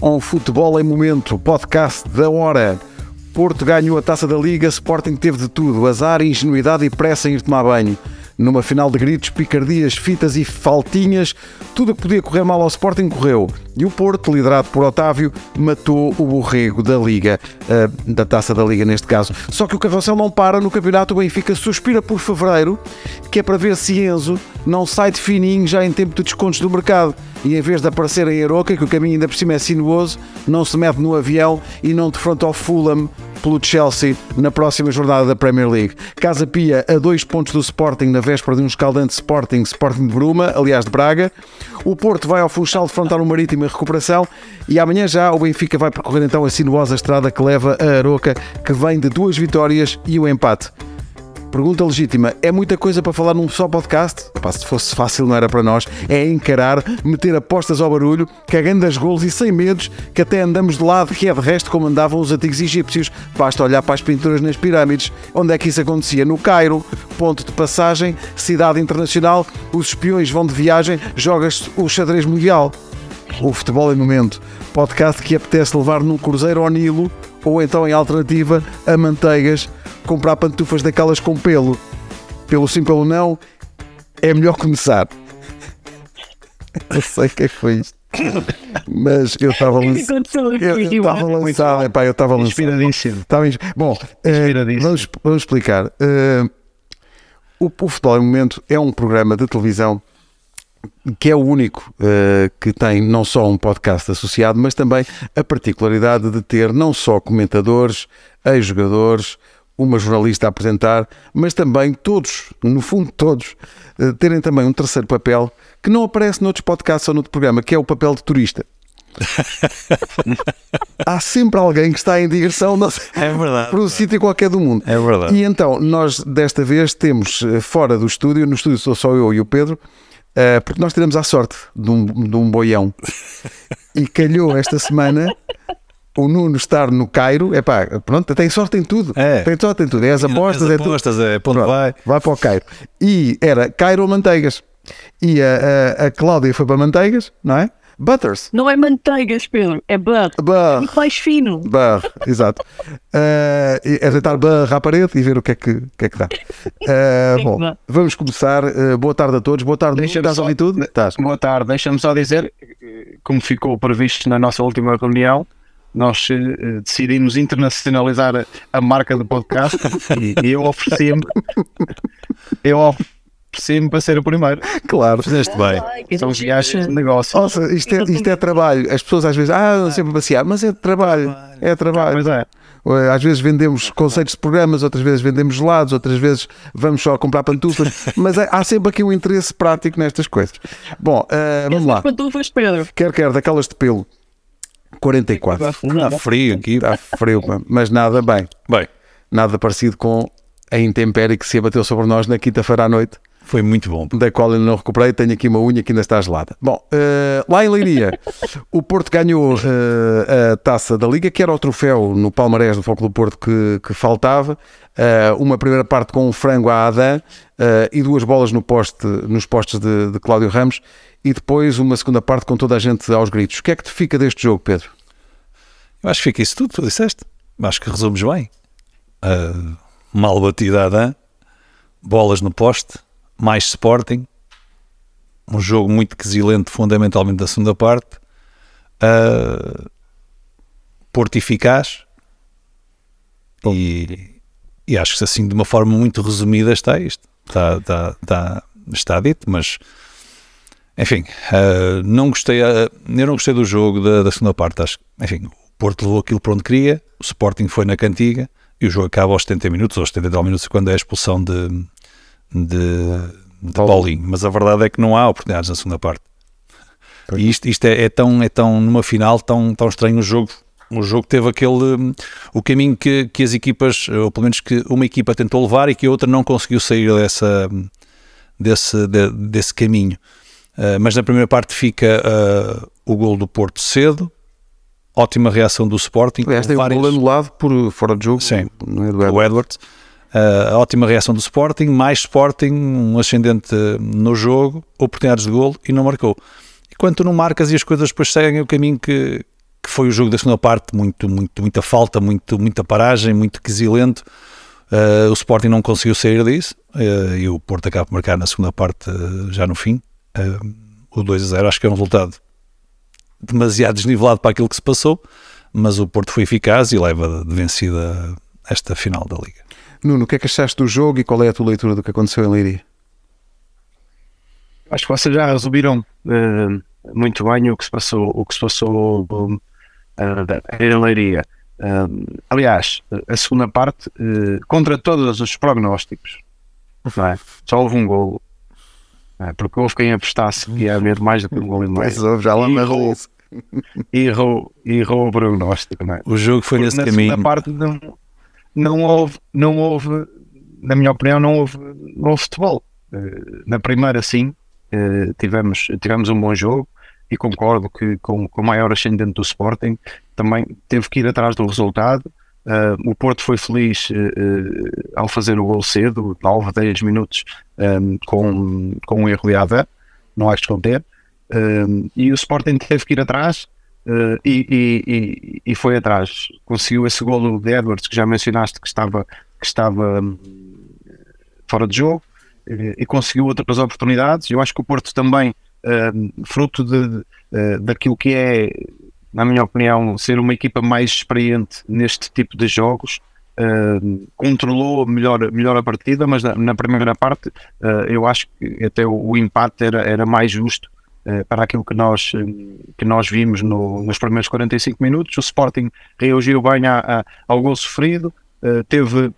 ao Futebol em Momento, podcast da hora. Porto ganhou a taça da Liga, Sporting teve de tudo, azar, ingenuidade e pressa em ir tomar banho. Numa final de gritos, picardias, fitas e faltinhas, tudo o que podia correr mal ao Sporting correu. E o Porto, liderado por Otávio, matou o borrego da Liga, uh, da taça da Liga neste caso. Só que o carrossel não para no campeonato, o Benfica suspira por fevereiro, que é para ver se Enzo não sai de fininho já em tempo de descontos do mercado. E em vez de aparecer em Aroca, que o caminho ainda por cima é sinuoso, não se mete no avião e não defronta ao Fulham pelo Chelsea na próxima jornada da Premier League. Casa Pia a dois pontos do Sporting na véspera de um escaldante Sporting, Sporting de Bruma, aliás de Braga. O Porto vai ao Funchal defrontar o Marítimo recuperação e amanhã já o Benfica vai percorrer então a sinuosa estrada que leva a Aroca, que vem de duas vitórias e um empate. Pergunta legítima: é muita coisa para falar num só podcast? Epá, se fosse fácil, não era para nós. É encarar, meter apostas ao barulho, cagando as golos e sem medos, que até andamos de lado, que é de resto como andavam os antigos egípcios. Basta olhar para as pinturas nas pirâmides. Onde é que isso acontecia? No Cairo, ponto de passagem, cidade internacional, os espiões vão de viagem, jogas o xadrez mundial. O futebol em momento. Podcast que apetece levar num cruzeiro ao Nilo ou então em alternativa a manteigas comprar pantufas daquelas com pelo. Pelo sim, pelo não, é melhor começar. Eu sei o que é que foi isto. Mas eu estava lançado. Eu estava lançado. Epá, eu estava lançado. Inspiradíssimo. Estava ins... Bom, uh, vamos, vamos explicar. Uh, o, o Futebol em Momento é um programa de televisão que é o único uh, que tem não só um podcast associado, mas também a particularidade de ter não só comentadores, ex-jogadores, uma jornalista a apresentar, mas também todos, no fundo todos, uh, terem também um terceiro papel que não aparece noutros podcasts ou noutro programa, que é o papel de turista. Há sempre alguém que está em sei, é verdade, para um sítio qualquer do mundo. É verdade. E então, nós desta vez temos eh, fora do estúdio, no estúdio sou só eu e o Pedro, Uh, porque nós tiramos a sorte de um, de um boião e calhou esta semana o Nuno estar no Cairo, é pá, pronto, tem sorte em tudo. É. Tem sorte em tudo. É as apostas, as apostas é tudo. É ponto pronto, vai. Vai para o Cairo. E era Cairo ou Manteigas. E a, a, a Cláudia foi para Manteigas, não é? Butters. Não é manteigas, Pedro, é butter. Muito mais fino. Butter, exato. Uh, é deitar barra à parede e ver o que é que, que, é que dá. Uh, bom, vamos começar. Uh, boa tarde a todos. Boa tarde, estás a ouvir tudo? Estás. Boa tarde. Deixa-me só dizer, como ficou previsto na nossa última reunião, nós uh, decidimos internacionalizar a, a, marca do podcast e, e eu ofereci-me eu ofereci Sim, para ser o primeiro. Claro. Fizeste bem. São os gajos de negócio. Nossa, isto é, isto é trabalho. As pessoas às vezes, ah, não sempre passear, mas é trabalho. É trabalho. Pois é. Às vezes vendemos conceitos de programas, outras vezes vendemos gelados, outras vezes vamos só comprar pantufas, mas há sempre aqui um interesse prático nestas coisas. Bom, uh, vamos lá. Pantufas, Pedro. Quer, quer, daquelas de pelo. 44. Está frio aqui. Está frio, mas nada bem. Bem. Nada parecido com a intempérie que se abateu sobre nós na quinta-feira à noite. Foi muito bom. Da qual eu não recuperei, tenho aqui uma unha que ainda está gelada. Bom, uh, lá em Leiria, o Porto ganhou uh, a taça da Liga, que era o troféu no palmarés do Foco do Porto que, que faltava. Uh, uma primeira parte com um frango à Adam e duas bolas no poste, nos postes de, de Cláudio Ramos. E depois uma segunda parte com toda a gente aos gritos. O que é que te fica deste jogo, Pedro? Eu acho que fica isso tudo, tu disseste. Acho que resumes bem. mal batida a Adam, bolas no poste mais Sporting, um jogo muito quesilente fundamentalmente da segunda parte, uh, Porto eficaz. E, e, acho que assim de uma forma muito resumida está isto, está, está, está, está dito, mas enfim, uh, não gostei, uh, eu não gostei do jogo da, da segunda parte, acho enfim, o Porto levou aquilo para onde queria, o Sporting foi na cantiga e o jogo acaba aos 70 minutos, aos 70 minutos quando é a expulsão de de, de Paulinho, mas a verdade é que não há oportunidades na segunda parte. E isto, isto é, é, tão, é tão, numa final, tão, tão estranho o jogo. O jogo teve aquele, o caminho que, que as equipas, ou pelo menos que uma equipa tentou levar e que a outra não conseguiu sair dessa, desse, de, desse caminho. Uh, mas na primeira parte fica uh, o gol do Porto cedo, ótima reação do Sporting. Aliás, tem várias... um gol anulado por fora de jogo, Sim, é do Edwards. Edwards. Uh, ótima reação do Sporting, mais Sporting, um ascendente no jogo, oportunidades de golo e não marcou. E não marcas e as coisas depois seguem o caminho que, que foi o jogo da segunda parte, muito, muito, muita falta, muito, muita paragem, muito quesilento. Uh, o Sporting não conseguiu sair disso uh, e o Porto acaba por marcar na segunda parte, já no fim. o 2 a 0 acho que é um resultado demasiado desnivelado para aquilo que se passou, mas o Porto foi eficaz e leva de vencida esta final da Liga. Nuno, o que é que achaste do jogo e qual é a tua leitura do que aconteceu em Leiria? Acho que vocês já resumiram muito bem o que se passou, o que se passou em Leiria. Uh, aliás, a segunda parte, uh, contra todos os prognósticos, é? só houve um golo. É? Porque houve quem apostasse que ia haver mais do que um golo e meio. Mas houve, já lá me errou. Errou, errou o prognóstico. Não é? O jogo foi Porque nesse na caminho. Na parte não, não, houve, não houve, na minha opinião, não houve, não houve futebol. Uh, na primeira, sim, tivemos, tivemos um bom jogo e concordo que com, com maior ascendente do Sporting também teve que ir atrás do resultado. Uh, o Porto foi feliz ao fazer o gol cedo, 9, 10 minutos, com, com um erro de Ava, não há que esconder. e o Sporting teve que ir atrás e, e, e, foi atrás. Conseguiu esse golo de Edwards, que já mencionaste, que estava, que estava um, fora de jogo, e conseguiu outras oportunidades. Eu acho que o Porto também uh, fruto de, uh, daquilo que é, na minha opinião, ser uma equipa mais experiente neste tipo de jogos. Uh, controlou melhor, melhor a partida, mas na, na primeira parte eu acho que até o, o empate era, era mais justo para aquilo que nós, que nós vimos no, nos primeiros 45 minutos. O Sporting reagiu bem a, a, ao gol sofrido, teve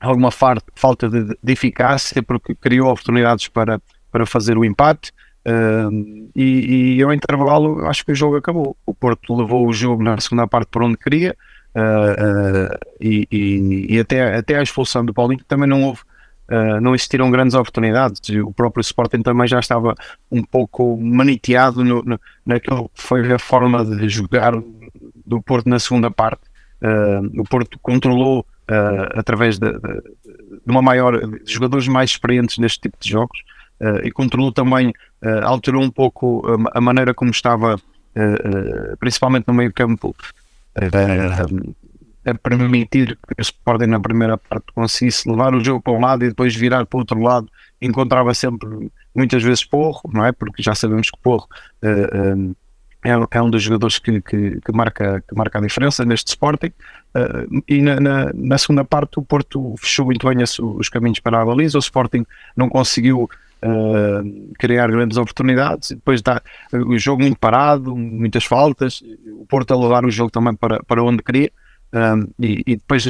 alguma falta de, de, eficácia porque criou oportunidades para, para fazer o empate. E, e ao intervalo acho que o jogo acabou. O Porto levou o jogo na segunda parte por onde queria e, e, e, até, até a expulsão do Paulinho também não houve, não existiram grandes oportunidades. O próprio Sporting também já estava um pouco maniteado no, no, naquilo que foi a forma de jogar do Porto na segunda parte. o Porto controlou através de, de, de, uma maior de jogadores mais experientes neste tipo de jogos. Uh, e controlou também, uh, alterou um pouco a, a maneira como estava, uh, principalmente no meio campo, a permitir que o Sporting na primeira parte conseguisse levar o jogo para um lado e depois virar para o outro lado, encontrava sempre muitas vezes Porro, não é? Porque já sabemos que Porro é, é, um dos jogadores que, que, que, marca, que marca a diferença neste Sporting. Uh, e na, na, na, segunda parte o Porto fechou muito bem os caminhos para a baliza, o Sporting não conseguiu uh, criar grandes oportunidades. Depois dá o jogo muito parado, muitas faltas, o Porto a levar o jogo também para, para onde queria. Um, e, e, depois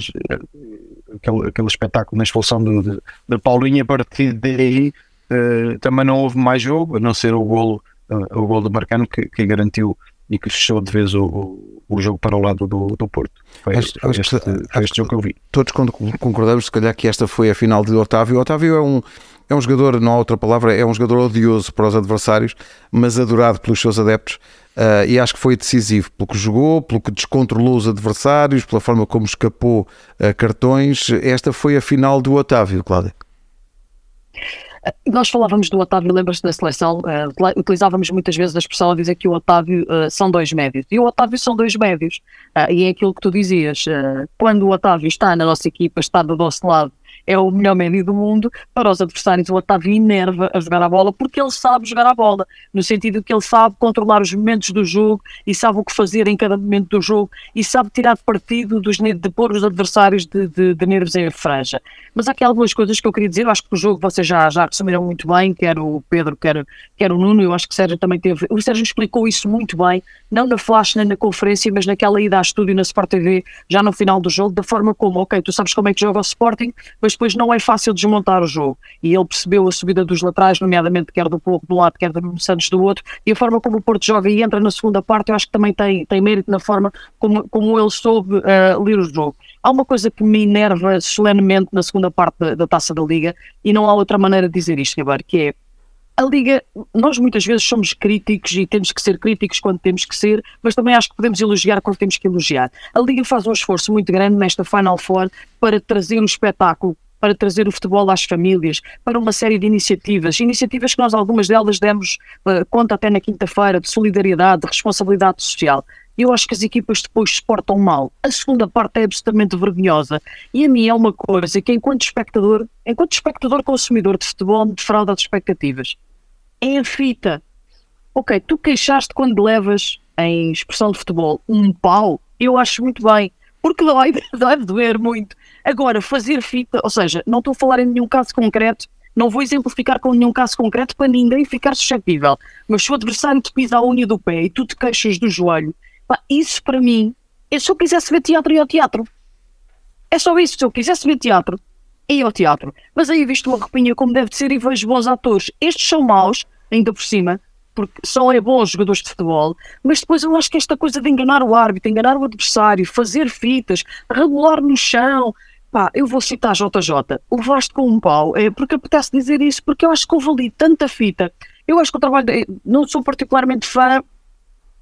aquele, aquele espetáculo na expulsão de Paulinho, a partir daí uh, também não houve mais jogo, a não ser o golo, uh, o golo do Marcano que, que garantiu e que fechou de vez o, o, jogo para o lado do, do Porto. Foi, acho, foi este, foi este jogo que eu vi. Todos concordamos, se calhar, que esta foi a final de Otávio. Otávio é um, é um jogador, não há outra palavra, é um jogador odioso para os adversários, mas adorado pelos seus adeptos. Uh, e acho que foi decisivo pelo que jogou, pelo que descontrolou os adversários, pela forma como escapou uh, cartões. Esta foi a final do Otávio, Cláudia. Nós falávamos do Otávio, lembras-te da seleção? Uh, utilizávamos muitas vezes a expressão a dizer que o Otávio uh, são dois médios. E o Otávio são dois médios. Uh, e é aquilo que tu dizias. quando o Otávio está na nossa equipa, está do nosso lado é o melhor médio do mundo, para os adversários o Otávio enerva a jogar a bola porque ele sabe jogar a bola, no sentido que ele sabe controlar os momentos do jogo e sabe o que fazer em cada momento do jogo e sabe tirar partido dos, de pôr os adversários de, de, de nervos em franja. Mas há aqui algumas coisas que eu queria dizer, eu acho que o jogo vocês já, já resumiram muito bem, quer o Pedro, quer, quer o Nuno, eu acho que o Sérgio também teve, o Sérgio explicou isso muito bem, não na flash nem na conferência, mas naquela ida a estúdio na Sport TV, já no final do jogo, da forma como, ok, tu sabes como é que joga o Sporting, mas depois não é fácil desmontar o jogo. E ele percebeu a subida dos laterais, nomeadamente quer do Porto de um lado, quer do Santos do outro, e a forma como o Porto joga e entra na segunda parte, eu acho que também tem, tem mérito na forma como, como ele soube uh, ler o jogo. Há uma coisa que me enerva solenemente na segunda parte da, da Taça da Liga, e não há outra maneira de dizer isto, Ribeiro, que é a Liga, nós muitas vezes somos críticos e temos que ser críticos quando temos que ser, mas também acho que podemos elogiar quando temos que elogiar. A Liga faz um esforço muito grande nesta Final Four para trazer um espetáculo para trazer o futebol às famílias, para uma série de iniciativas, iniciativas que nós algumas delas demos uh, conta até na quinta-feira, de solidariedade, de responsabilidade social. eu acho que as equipas depois se portam mal. A segunda parte é absolutamente vergonhosa. E a mim é uma coisa que, enquanto espectador, enquanto espectador consumidor de futebol, me defrauda as expectativas. É a fita. Ok, tu queixaste quando levas, em expressão de futebol, um pau, eu acho muito bem. Porque dói, deve doer muito. Agora, fazer fita, ou seja, não estou a falar em nenhum caso concreto, não vou exemplificar com nenhum caso concreto para ninguém ficar suscetível, mas se o adversário te pisa a unha do pé e tu te queixas do joelho, pá, isso para mim, é se eu quisesse ver teatro e ao teatro. É só isso, se eu quisesse ver teatro, e ao teatro. Mas aí visto uma roupinha como deve de ser e vejo bons atores. Estes são maus, ainda por cima, porque são é bons jogadores de futebol, mas depois eu acho que esta coisa de enganar o árbitro, enganar o adversário, fazer fitas, regular no chão, Eu vou citar JJ, o Vasco com um pau, é, porque apetece dizer isso, porque eu acho que houve ali tanta fita. Eu acho que o trabalho, de, não sou particularmente fã,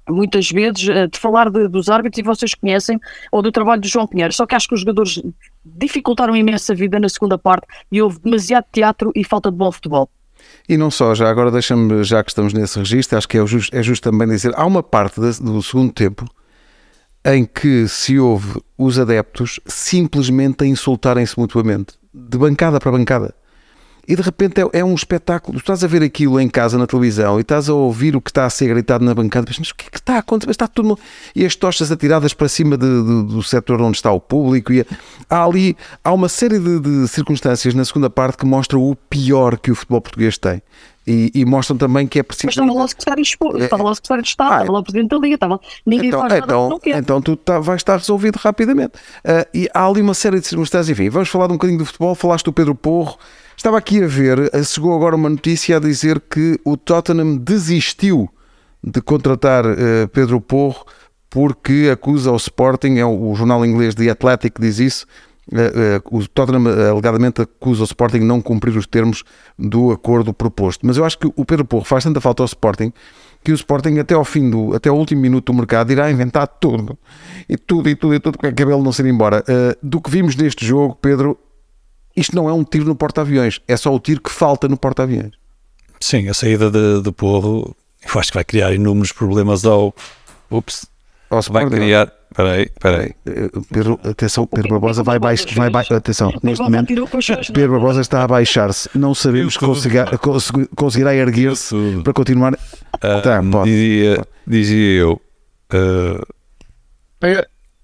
muitas vezes, eh, de falar de, dos árbitros, e vocês conhecem, ou do trabalho do João Pinheiro, só que acho que os jogadores dificultaram imensa vida na segunda parte e houve demasiado teatro e falta de bom futebol. E não só, já agora deixa-me, já que estamos nesse registro, acho que é justo, é justo também dizer, há uma parte do segundo tempo em que se ouve os adeptos simplesmente a insultarem-se mutuamente, de bancada para bancada. E de repente é, é, um espetáculo. Tu estás a ver aquilo em casa na televisão e estás a ouvir o que está a ser gritado na bancada, mas o que é que está a acontecer? Está tudo... E as tochas atiradas para cima de, de, do setor onde está o público. E há ali há uma série de, de circunstâncias na segunda parte que mostram o pior que o futebol português tem. E, e, mostram também que é preciso. Mas estava lá o secretário de Estado, estava lá o secretário de Estado, ah, estava lá o Presidente da Liga, estava... ninguém então, faz nada então, não quer. Então tu tá, vais estar resolvido rapidamente. Uh, e há ali uma série de circunstâncias, enfim, vamos falar de um bocadinho do futebol, falaste do Pedro Porro, estava aqui a ver, ah, chegou agora uma notícia a dizer que o Tottenham desistiu de contratar uh, Pedro Porro porque acusa o Sporting, é o, o jornal inglês The Athletic diz isso, o Tottenham uh, alegadamente acusa o Sporting de não cumprir os termos do acordo proposto. Mas eu acho que o Pedro Porro faz tanta falta ao Sporting que o Sporting até ao fim do, até ao último minuto do mercado irá inventar tudo e tudo e tudo e tudo para que cabelo não ser embora. do que vimos neste jogo, Pedro, isto não é um tiro no porta-aviões, é só o tiro que falta no porta-aviões. Sim, a saída de, de Porro eu acho que vai criar inúmeros problemas ao. Ups, ao vai criar Peraí, peraí. Pedro, atenção, Pedro Barbosa vai baixar. Vai ba atenção, neste momento, Pedro Barbosa está a baixar-se. Não sabemos se conseguirá, conseguirá erguer-se para continuar. Uh, tá, pode. Dizia, dizia eu. Uh,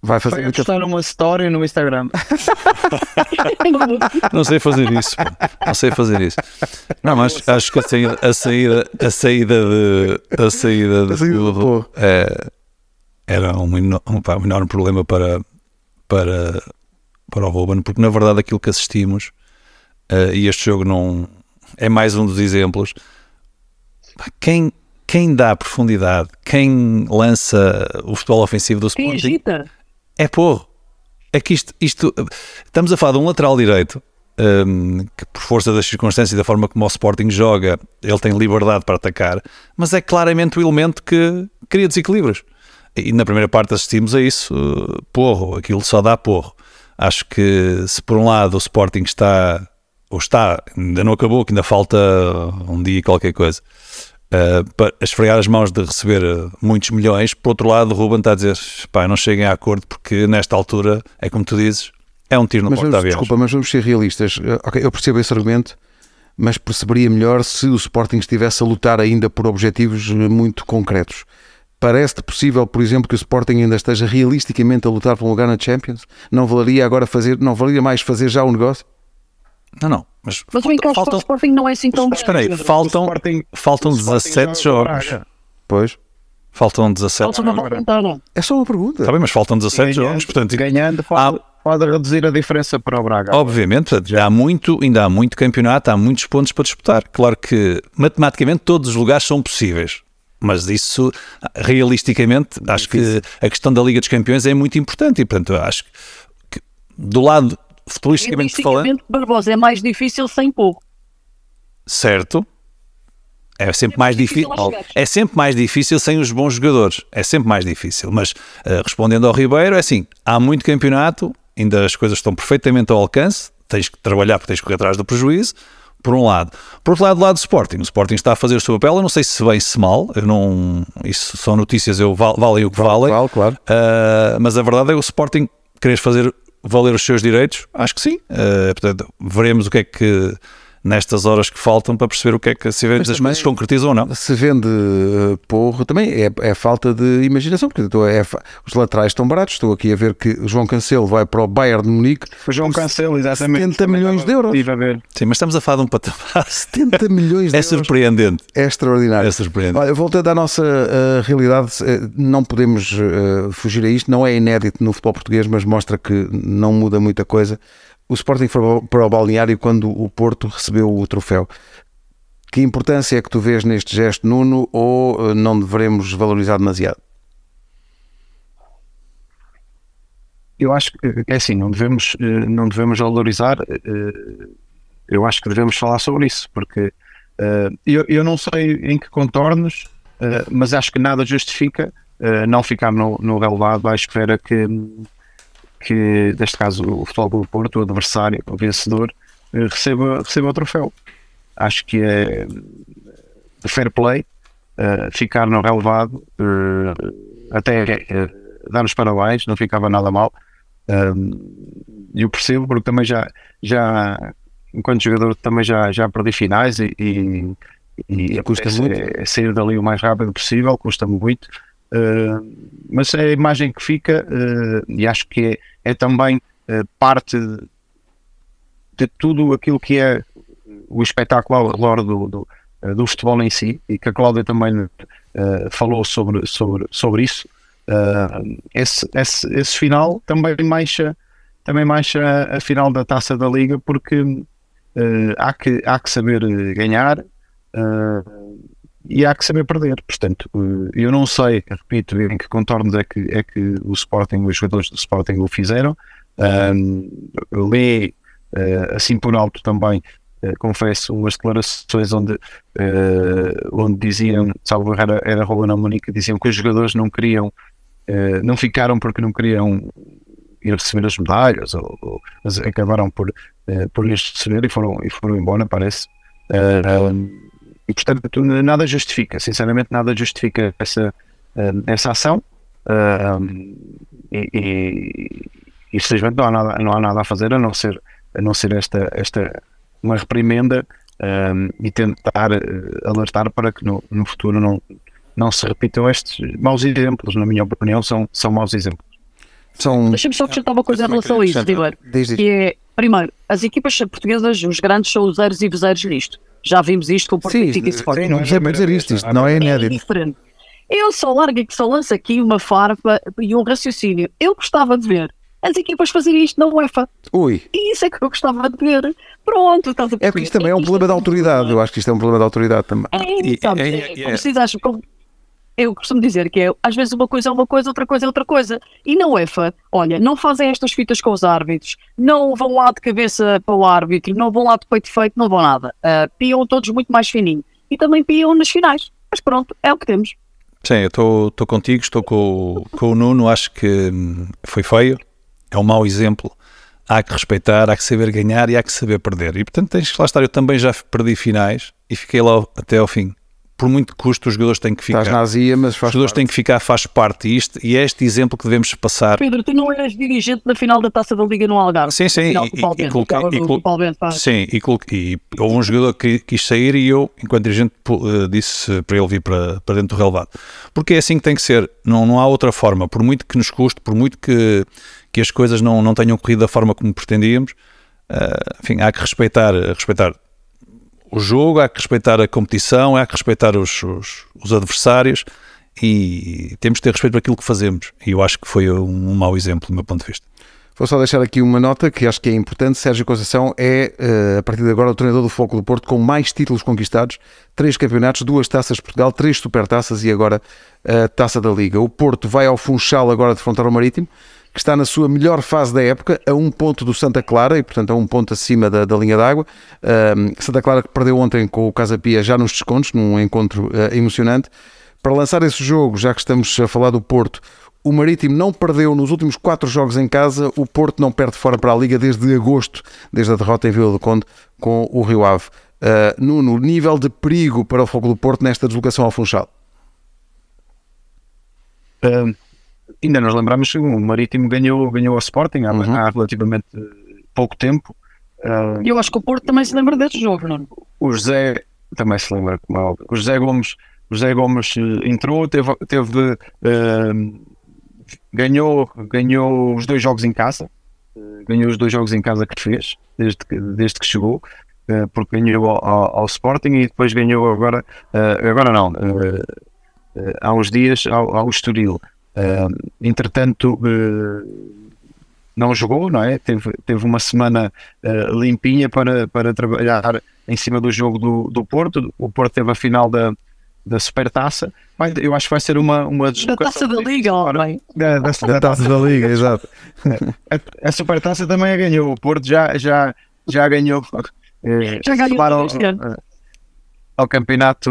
vai fazer vai postar uma story no Instagram. não sei fazer isso. Não sei fazer isso. Não, mas acho que a saída, a saída, a saída de. A saída de. A saída tudo, é, era um, um, um enorme problema para, para, para o Ruben, porque na verdade aquilo que assistimos, uh, e este jogo não é mais um dos exemplos, quem, quem dá profundidade, quem lança o futebol ofensivo do quem Sporting agita. é porro. É que isto, isto estamos a falar de um lateral direito um, ehm, que por força das circunstâncias e da forma como o Sporting joga, ele tem liberdade para atacar, mas é claramente o elemento que cria desequilíbrios. E na primeira parte assistimos a isso, porro, aquilo só dá porro. Acho que se por um lado o Sporting está, ou está, ainda não acabou, que ainda falta um dia qualquer coisa, uh, para esfregar as mãos de receber muitos milhões, por outro lado o Ruben está a dizer, pá, não cheguem a acordo porque nesta altura, é como tu dizes, é um tiro no porta Desculpa, mas vamos ser realistas. Eh, ok, eu percebo esse argumento, mas perceberia melhor se o Sporting estivesse a lutar ainda por objetivos muito concretos. Parece-te possível, por exemplo, que o Sporting ainda esteja realisticamente a lutar por um lugar na Champions? Não valeria agora fazer, não valeria mais fazer já o negócio? Não, não. Mas, mas o encaixe faltam... do Sporting não é assim tão Mas espera aí, faltam, Sporting, faltam 17 jogos. Pois. Faltam 17 jogos. É só uma pergunta. Está bem, mas faltam 17 ganhando, jogos. Portanto, ganhando pode, há... pode reduzir a diferença para o Braga. Obviamente, já há muito, ainda há muito campeonato, há muitos pontos para disputar. Claro que matematicamente todos os lugares são possíveis. Mas isso, realisticamente, Muito acho difícil. que a questão da Liga dos Campeões é muito importante e, portanto, acho que do lado futbolisticamente falando. Barbosa é mais difícil sem pouco. Certo. É sempre é mais, mais difícil. É sempre mais difícil sem os bons jogadores. É sempre mais difícil. Mas uh, respondendo ao Ribeiro, é assim: há muito campeonato, ainda as coisas estão perfeitamente ao alcance. Tens que trabalhar porque tens que correr atrás do prejuízo. Por um lado. Por outro lado, do lado do Sporting, o Sporting está a fazer o seu papel, eu não sei se bem se mal, eu não, isso são notícias, eu val, valem o que valem, Vale, claro. Uh, mas a verdade é que o Sporting querer fazer valer os seus direitos, acho que sim. Uh, portanto, veremos o que é que nestas horas que faltam para perceber o que é que se as coisas se concretizam ou não. Se vende uh, porro, também é, é, falta de imaginação, porque estou, é, os laterais estão baratos. Estou aqui a ver que o João Cancelo vai para o Bayern de Munique. O João Cancelo, exatamente. 70 milhões de euros. Sim, mas estamos a falar de um patamar. 70 milhões de é euros. surpreendente. É extraordinário. É surpreendente. Olha, voltando à nossa uh, realidade, uh, não podemos fugir a isto. Não é inédito no futebol português, mas mostra que não muda muita coisa o Sporting foi para o balneário quando o Porto recebeu o troféu. Que importância é que tu vês neste gesto, Nuno, ou não devemos valorizar demasiado? Eu acho que é assim, não devemos, não devemos valorizar. Eu acho que devemos falar sobre isso, porque eu, eu não sei em que contornos, mas acho que nada justifica não ficar no, no relevado à espera que que, neste caso, o Futebol do Porto, o adversário, o vencedor, eh, receba, receba o troféu. Acho que é de fair play uh, ficar no relevado, uh, até uh, dar os parabéns, não ficava nada mal. eu percebo, porque também já, já enquanto jogador, também já, já perdi finais e, e, e custa muito. É, sair dali o mais rápido possível, custa muito. Uh, mas é a imagem que fica, uh, e acho que é, é também uh, parte de tudo aquilo que é o espetáculo ao redor do, do, do futebol em si, e que a Cláudia também falou sobre, sobre, sobre isso. esse, esse, esse final também mancha, também mancha a, a final da taça da Liga, porque há, que, há que saber ganhar. Uh, e há que saber perder. Portanto, eh, eu não sei, repito, em que contornos é que, é que o Sporting, os jogadores do Sporting o fizeram. Um, li uh, assim por alto também, uh, confesso, umas declarações onde, onde diziam, salvo era, era Rolando Monica, diziam que os jogadores não queriam, não ficaram porque não queriam ir receber as medalhas, ou, ou acabaram por, por lhes receber e foram, e foram embora, parece. E portanto nada justifica, sinceramente nada justifica essa, eh, essa ação uh, e, e, e simplesmente não há, nada, não há nada a fazer a não ser, a não ser esta, esta uma reprimenda um, e tentar alertar para que no, no futuro não, não se repitam estes maus exemplos, na minha opinião, são, são maus exemplos. São... Deixa-me só acrescentar uma coisa em relação a isso, Ribeiro. Que é, primeiro, as equipas portuguesas, os grandes são os zeros e bezeiros nisto. Já vimos isto com o Porto Benfica e Sporting. Não é dizer isto, isto não é inédito. É diferente. Eu só largo que só lanço aqui uma farpa e um raciocínio. Eu gostava de ver as equipas fazerem isto na UEFA. Ui. E isso é que eu gostava de ver. Pronto, estás a É porque isto também é um problema de autoridade. Eu acho que isto é um problema de autoridade também. É, sabe, é, é, como vocês acham, como, eu costumo dizer que é, às vezes uma coisa é uma coisa, outra coisa é outra coisa. E na UEFA, olha, não fazem estas fitas com os árbitros, não vão lá de cabeça para o árbitro, não vão lá de peito feito, não vão nada. Uh, piam todos muito mais fininho. E também piam nas finais. Mas pronto, é o que temos. Sim, eu estou contigo, estou com, com o Nuno, acho que hum, foi feio, é um mau exemplo. Há que respeitar, há que saber ganhar e há que saber perder. E portanto tens que lá estar. Eu também já perdi finais e fiquei lá até ao fim por muito custo os jogadores têm que ficar. Estás na Azia, mas faz Os jogadores parte. têm que ficar, faz parte. E, isto, e é este exemplo que devemos passar. Pedro, tu não eras dirigente na final da Taça da Liga no Algarve. Sim, sim. E, e, e, sim, e, e houve um jogador que quis sair e eu, enquanto dirigente, uh, disse para ele vir para, para dentro do relevado. Porque é assim que tem que ser. Não, não há outra forma. Por muito que nos custe, por muito que, que as coisas não, não tenham corrido da forma como pretendíamos, uh, enfim, há que respeitar, respeitar o jogo, há que respeitar a competição, há que respeitar os, os, os, adversários e temos que ter respeito por aquilo que fazemos. E eu acho que foi um, um mau exemplo, do meu ponto de vista. Vou só deixar aqui uma nota que acho que é importante. Sérgio Conceição é, eh, a partir de agora, o treinador do Foco do Porto com mais títulos conquistados, três campeonatos, duas taças de Portugal, três supertaças e agora a taça da Liga. O Porto vai ao Funchal agora de fronteira ao Marítimo que está na sua melhor fase da época, a um ponto do Santa Clara e, portanto, a um ponto acima da, da linha d'água. Santa Clara que perdeu ontem com o Casa Pia já nos descontos, num encontro uh, emocionante. Para lançar esse jogo, já que estamos a falar do Porto, o Marítimo não perdeu nos últimos quatro jogos em casa, o Porto não perde fora para a Liga desde agosto, desde a derrota em Vila do Conde com o Rio Ave. Uh, Nuno, nível de perigo para o Fogo do Porto nesta deslocação ao Funchal? Uh, ainda nos lembramos que o Marítimo ganhou, ganhou a Sporting há, Uhum. há relativamente pouco tempo. Uh, eu acho que o Porto também se lembra deste jogo, não? o José também se lembra como é óbvio. O José Gomes, o José Gomes eh, entrou, teve, teve eh, ganhou, ganhou os dois jogos em casa, eh, ganhou os dois jogos em casa que fez desde que, desde que chegou, eh, porque ganhou ao, ao- ao Sporting e depois ganhou agora, eh, agora não, eh, eh, há uns dias ao, ao Estoril. Eh, entretanto, eh, não jogou, não é? Teve, teve uma semana eh, limpinha para, para trabalhar em cima do jogo do, do Porto. O Porto teve a final da, da Supertaça. Vai- Eu acho que vai ser uma, uma Da taça da Liga, homem. Da, da, Da taça da Liga, exato. a, a Supertaça também a ganhou. O Porto já, já, já ganhou. Já ganhou claro, este ano. ao, ao campeonato.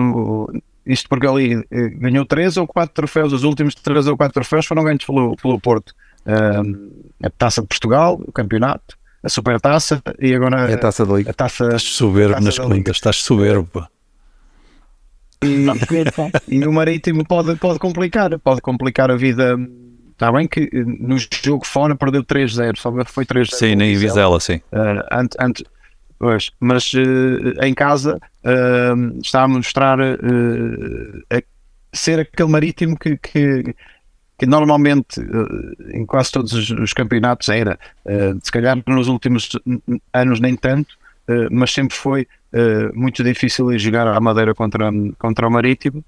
Isto porque ali eh, ganhou três ou quatro troféus. Os últimos três ou quatro troféus foram ganhos pelo, pelo Porto. Eh, a Taça de Portugal, o campeonato, a Supertaça e agora É a taça da Liga. a Taça. Estás soberbo Taça nas contas, estás soberbo. E, e o Marítimo pode, pode complicar, pode complicar a vida. Está bem que eh, no jogo fora perdeu 3-0, só foi 3-0. Sim, nem Vizela. Vizela, sim. Uh, ante, ante, pois, mas uh, em casa uh, está a mostrar uh, a ser aquele marítimo que, que, que normalmente em quase todos os, os campeonatos era, se calhar nos últimos anos nem tanto, mas sempre foi muito difícil jogar à Madeira contra, contra o Marítimo.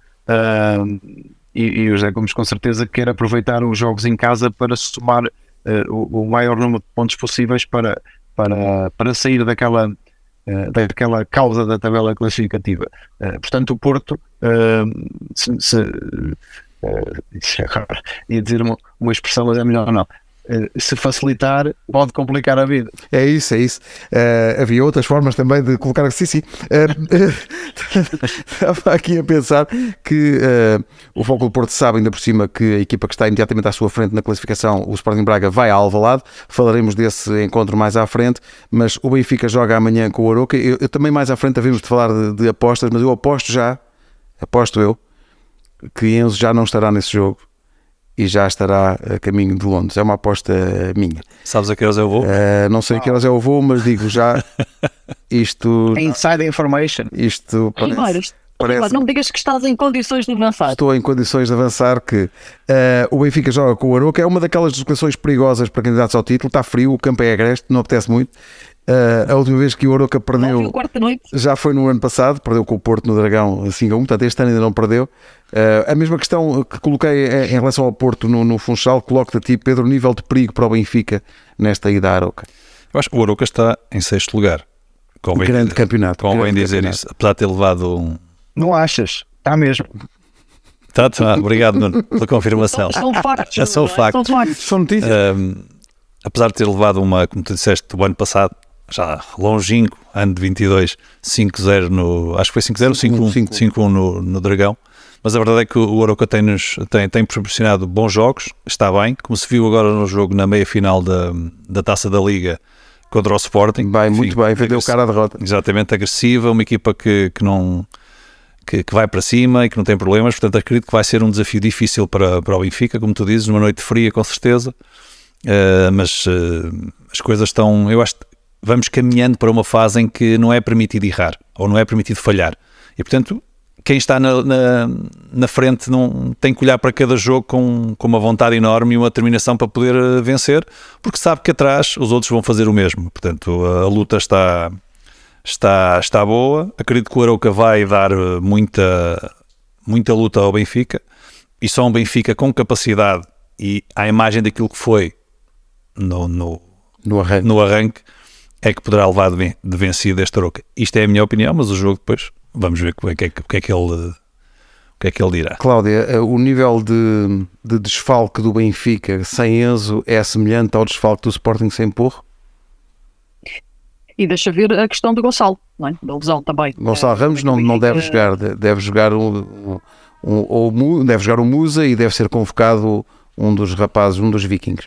E, e o José Gomes com certeza quer aproveitar os jogos em casa para somar o, o maior número de pontos possíveis para, para, para sair daquela, daquela causa da tabela classificativa. Eh, portanto, o Porto, eh, se, se, eh, agora ia dizer uma, uma expressão, mas é melhor não. Eh, se facilitar, pode complicar a vida. É isso, é isso. Eh, havia outras formas também de colocar. Sim, sim. Eh, Estava aqui a pensar que eh, o Foco do Porto sabe ainda por cima que a equipa que está imediatamente à sua frente na classificação, o Sporting Braga, vai a Alvalade. Falaremos desse encontro mais à frente, mas o Benfica joga amanhã com o Aroca. Eu, eu também mais à frente havemos de falar de, de apostas, mas eu aposto já, aposto eu, que Enzo já não estará nesse jogo e já estará a caminho de Londres. É uma aposta minha. Sabes a que horas eu vou? Uh, não sei que horas é o voo, mas digo já isto, Inside information. isto parece, Ribeiro, parece- não me digas que estás em condições de avançar. estou em condições de avançar que uh, o Benfica joga com o Aroca, é uma daquelas deslocações perigosas para candidatos ao título, está frio, o campo é agreste, não apetece muito. Uh, a última vez que o um perdeu já foi no ano passado, perdeu com o Porto no Dragão 5 a 1, portanto este ano ainda não perdeu. Uh, a mesma questão que coloquei em em relação ao Porto no, no Funchal, coloco-te a ti, Pedro, o nível de perigo para o Benfica nesta ida à Aroca. Eu acho que o Aroca está em sexto lugar. Convém, Grande campeonato. convém grande dizer campeonato. isso. Apesar de ter levado um. Não achas? Está mesmo. Tá, tá, obrigado, Nuno, pela confirmação. São factos. São é? factos. São factos. São notícias. Um, apesar de ter levado uma, como tu disseste, do ano passado, já longínquo, ano de 22, 5-0 no. Acho que foi 5-0 ou 5-1 5-1 no, no Dragão. Mas a verdade é que o Aroca tem-nos tem, tem proporcionado bons jogos, está bem, como se viu agora no jogo na meia final da, da taça da Liga contra o Sporting. Bem, Enfim, muito bem, vendeu o cara à derrota. Exatamente, agressiva, uma equipa que, que não. Que, que vai para cima e que não tem problemas, portanto acredito que vai ser um desafio difícil para, para o Benfica, como tu dizes, numa noite fria com certeza, Uh, mas uh, as coisas estão, eu acho que vamos caminhando para uma fase em que não é permitido errar ou não é permitido falhar. E portanto, quem está na, na, na frente não tem que olhar para cada jogo com, com uma vontade enorme e uma determinação para poder uh, vencer, porque sabe que atrás os outros vão fazer o mesmo. Portanto, a, a luta está, está, está boa. Acredito que o Arauca vai dar uh, muita, muita luta ao Benfica e só um Benfica com capacidade e à imagem daquilo que foi no, no, No arranque. no arranque é que poderá levar de, ven- de vencido esta Aroca. Isto é a minha opinião, mas o jogo depois vamos ver o que é que, que, é que ele o que é que ele dirá. Cláudia, eh, o nível de, de desfalque do Benfica sem Enzo é semelhante ao desfalque do Sporting sem Porro? E deixa ver a questão do Gonçalo, não é? Da lesão também. Gonçalo Eh, Ramos não, não deve Benfica- jogar, de- deve jogar um, um, um- deve jogar o Musa e deve ser convocado um dos rapazes, um dos vikings.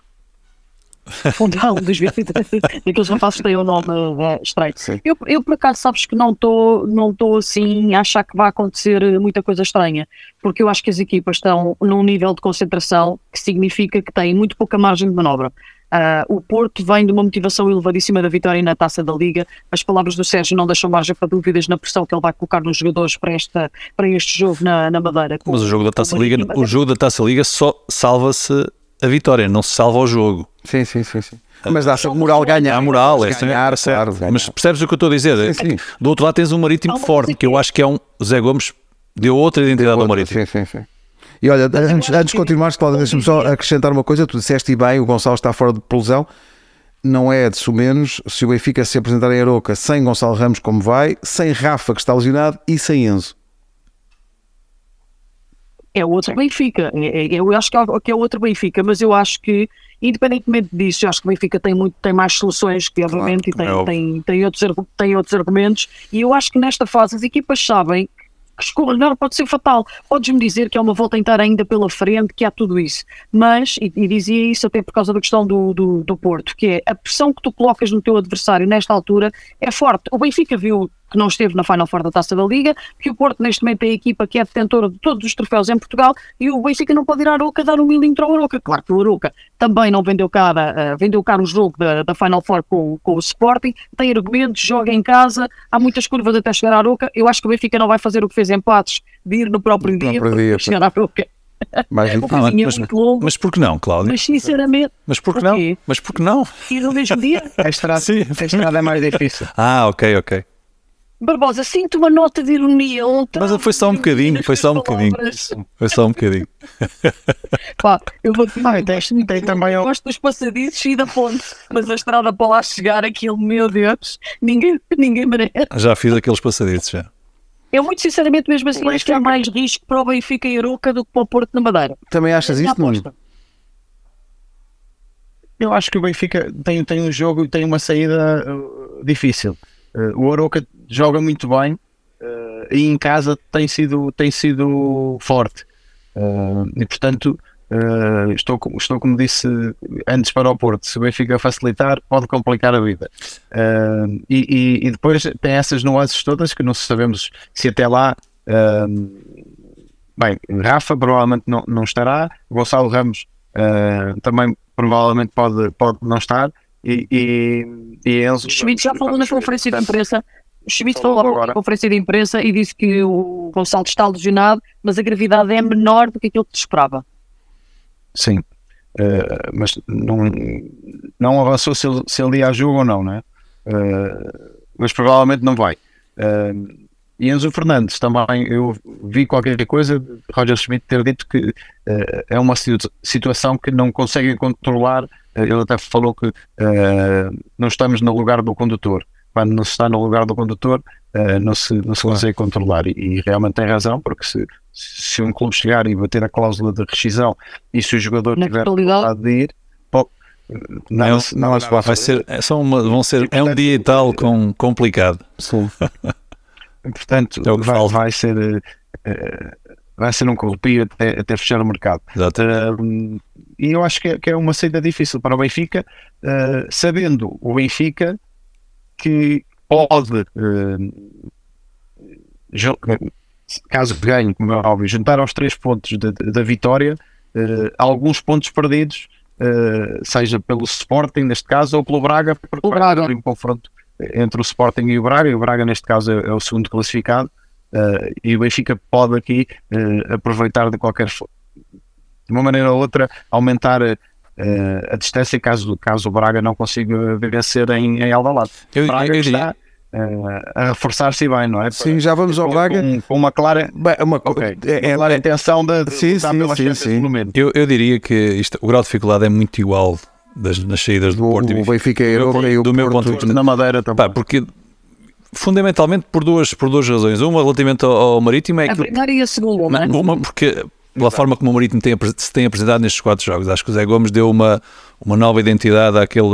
Fundão dos 23, daqueles rapazes que têm o nome uh, estranho. Eu, eu, por acaso, sabes que não estou não tô, assim a achar que vai acontecer muita coisa estranha, porque eu acho que as equipas estão num nível de concentração que significa que têm muito pouca margem de manobra. Uh, o Porto vem de uma motivação elevadíssima da vitória na taça da Liga. As palavras do Sérgio não deixam margem para dúvidas na pressão que ele vai colocar nos jogadores para, esta, para este jogo na, na Madeira. Mas o jogo da taça Liga, o jogo da taça Liga só salva-se a vitória, não se salva o jogo. Sim, sim, sim. sim. Mas dá-se a moral ganhar. A moral, é ganhar, é, claro, ganhar. Mas percebes o que eu estou a dizer? Sim, sim. Do outro lado tens um marítimo forte, que eu acho que é um. Zé Gomes deu outra identidade ao marítimo. Sim, sim, sim. E olha, antes, antes de continuares, Cláudio, deixa-me só acrescentar uma coisa. Tu disseste e bem, o Gonçalo está fora de pelusão. Não é de menos se o Benfica se apresentar em Aroca sem Gonçalo Ramos, como vai, sem Rafa, que está lesionado, e sem Enzo. É outro Benfica. Eu acho que é outro Benfica, mas eu acho que, independentemente disso, eu acho que o Benfica tem, muito, tem mais soluções, que obviamente, claro, e tem, é tem, tem, outros, tem outros argumentos. E eu acho que nesta fase as equipas sabem que escorregar pode ser fatal. Podes-me dizer que há uma volta inteira ainda pela frente, que há tudo isso. Mas, e, e dizia isso até por causa da questão do, do, do, Porto, que é a pressão que tu colocas no teu adversário nesta altura é forte. O Benfica viu que não esteve na Final Four da Taça da Liga, que o Porto neste momento é a equipa que é detentora de todos os troféus em Portugal e o Benfica não pode ir à Aroca dar um milímetro ao Aroca. Claro que o Aroca também não vendeu cara, uh, vendeu caro o jogo da, da Final Four com, com o Sporting, tem argumentos, joga em casa, há muitas curvas até chegar à Aroca. Eu acho que o Benfica não vai fazer o que fez em Patos, de ir no próprio no dia, próprio dia chegar à Aroca. Mas, é mas, muito longo, mas por que não, Cláudio? mas sinceramente, Mas por que não? quê? Mas por que não? ir no mesmo dia. A estrada, Sim. a estrada é mais difícil. Ah, ok, ok. Barbosa, sinto uma nota de ironia. ontem. Mas foi só um bocadinho, foi só um bocadinho. Foi só um bocadinho. Pá, eu vou te Ah, e tem- tem também eu gosto dos passadiços e da ponte, mas a estrada para lá chegar, aquilo, meu Deus, ninguém, ninguém merece. Já fiz aqueles passadiços já. Eu, muito sinceramente, mesmo assim, acho que há mais risco para o Benfica e Aroca do que para o Porto na Madeira. também achas Minha isso, Nuno? Eu acho que o Benfica tem, tem um jogo, tem uma saída uh, difícil. Uh, o Aroca joga muito bem uh, e em casa tem sido, tem sido forte. Uh, e portanto, estou, estou como disse antes para o Porto: se o Benfica facilitar, pode complicar a vida. E, e- e depois tem essas nuances todas que não sabemos se até lá. bem, Rafa provavelmente não, não estará, Gonçalo Ramos também provavelmente pode, pode não estar. E, e, e Enzo. Schmidt já falou na conferência de imprensa. Schmidt Falou falou agora. na conferência de imprensa e disse que o Gonçalo está lesionado, mas a gravidade é menor do que aquilo que se esperava. Sim. Uh, mas não, não avançou se ele, se ele ia a jogo ou não, né? Uh, mas provavelmente não vai. Uh, e Enzo Fernandes também, eu vi qualquer coisa de Roger Schmidt ter dito que uh, é uma situ- situação que não conseguem controlar. Uh, ele até falou que uh, não estamos no lugar do condutor. Quando não se está no lugar do condutor, uh, não se, não se consegue controlar. E, e realmente tem razão, porque se, se um clube chegar e bater a cláusula de rescisão e se o jogador Na tiver vontade de ir, pô, Não, se- não nada se vai Vai ser, é, só uma, vão ser, é um dia e tal com, complicado. Sim. Portanto, É o que vai, vai ser eh, eh, vai ser um corrupio até, até fechar o mercado. Exato. Um, e eu acho que é, que é uma saída difícil para o Benfica, uh, sabendo o Benfica que pode, uh, caso ganhe, como é óbvio, juntar aos três pontos da- vitória uh, alguns pontos perdidos, seja pelo Sporting, neste caso, ou pelo Braga, porque O Braga. um confronto entre o Sporting e o Braga, e o Braga, neste caso, é, é o segundo classificado. Uh, e o Benfica pode aqui uh, aproveitar de qualquer fo- de uma maneira ou outra aumentar uh, a distância caso, caso o Braga não consiga vencer em, em Alvalade. Eu, Braga eu que diria, está uh, a reforçar-se bem, não é? Sim, já vamos ao com, Braga. com- com uma clara, Bem, uma co- ok, é- é- uma clara intenção de, de Sim, lutar sim, sim, sim. no momento. eu, eu diria que isto- o grau de dificuldade é muito igual das, nas saídas do do, Porto e o Benfica. E Do meu e o do meu ponto de vista. Na Madeira também. Pá, porque fundamentalmente por duas, por duas razões. Uma relativamente ao, ao Marítimo é A que primeira e a segunda, não é? uma porque pela forma como o Marítimo tem, se tem apresentado nestes quatro jogos, acho que o Zé Gomes deu uma, uma nova identidade àquele,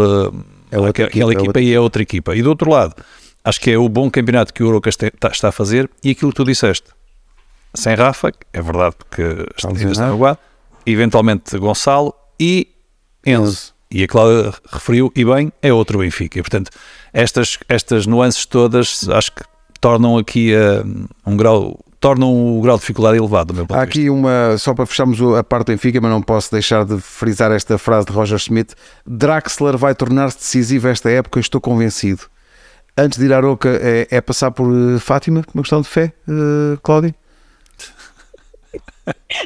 É àquela equipa, é equipa e é outra equipa. E do outro lado, acho que é o bom campeonato que o Eurocas tá- está a fazer e aquilo que tu disseste. Sem Rafa, é verdade porque no guarda, eventualmente Gonçalo e Enzo. e a Cláudia referiu, e bem, é outro Benfica. E, portanto, estas, estas nuances todas acho que tornam aqui uh, um grau tornam o grau de dificuldade elevado, do meu Há aqui uma, só para fecharmos a parte do Benfica, mas não posso deixar de frisar esta frase de Roger Schmidt: Draxler vai tornar-se decisivo esta época, estou convencido. Antes de ir à Roca, é, é passar por uh, Fátima, uma questão de fé, uh, Cláudio?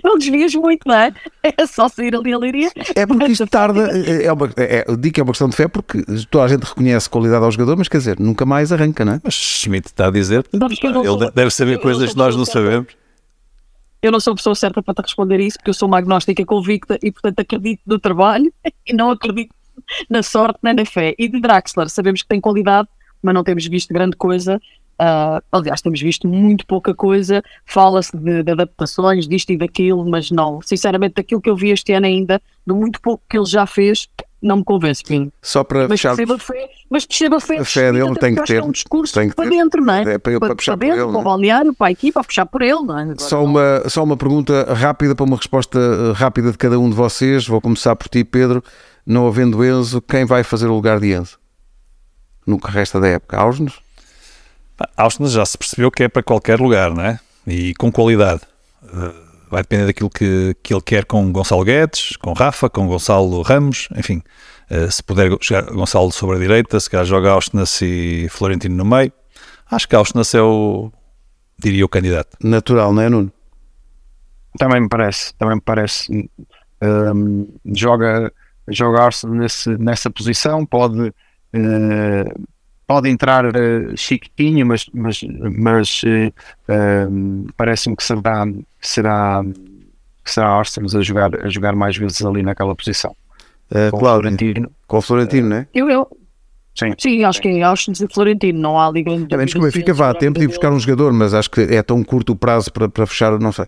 Não desvias muito, não é? É só sair ali a leiria. É porque isto tarda. É uma, é, eu digo que é uma questão de fé porque toda a gente reconhece qualidade ao jogador, mas quer dizer, nunca mais arranca, não é? Mas Schmidt está a dizer, ele sou- deve saber coisas que nós não sabemos. Eu não sou a pessoa certa para te responder isso, porque eu sou uma agnóstica convicta e, portanto, acredito no trabalho e não acredito na sorte nem na fé. E de Draxler, sabemos que tem qualidade, mas não temos visto grande coisa. Ah, aliás, temos visto muito pouca coisa. Fala-se de, de adaptações, disto e daquilo, mas não. Sinceramente, daquilo que eu vi este ano ainda, do muito pouco que ele já fez, não me convence, Pinho. Só para Mas fechar. perceba a fé, mas perceba fé, A fé dele tem que acho ter. É um discurso Tem que para ter. dentro, não é? É para ele- para puxar por dentro, ele, para é? o balneário, para a equipa, a puxar por ele, não é? Agora, Só não- uma, só uma pergunta rápida para uma resposta uh, rápida de cada um de vocês. Vou começar por ti, Pedro. Não havendo Enzo, quem vai fazer o lugar de Enzo? No que resta da época? Ausnes? Austin já se percebeu que é para qualquer lugar, não é? E com qualidade. Uh, vai depender daquilo que, que ele quer com Gonçalo Guedes, com Rafa, com Gonçalo Ramos, enfim. Uh, se puder jogar Gonçalo sobre a direita, se calhar joga Austin e Florentino no meio. Acho que Austin é o, diria, o candidato. Natural, não é, Nuno? Também me parece, também me parece. Hum, joga joga Arsenal nesse, nessa posição, pode, eh, pode entrar eh, Chiquinho, mas, mas, mas eh, hum, parece-me que será, será, que será Arsenal a jogar, a jogar mais vezes ali naquela posição. Uh, Com Cláudio, Florentino. com o Florentino, não é? Eu, eu, Sim. sim, acho que é Austin e Florentino, não há liga. A menos que o Benfica vá a tempo de ir buscar um jogador, mas acho que é tão curto o prazo para, para fechar, não sei.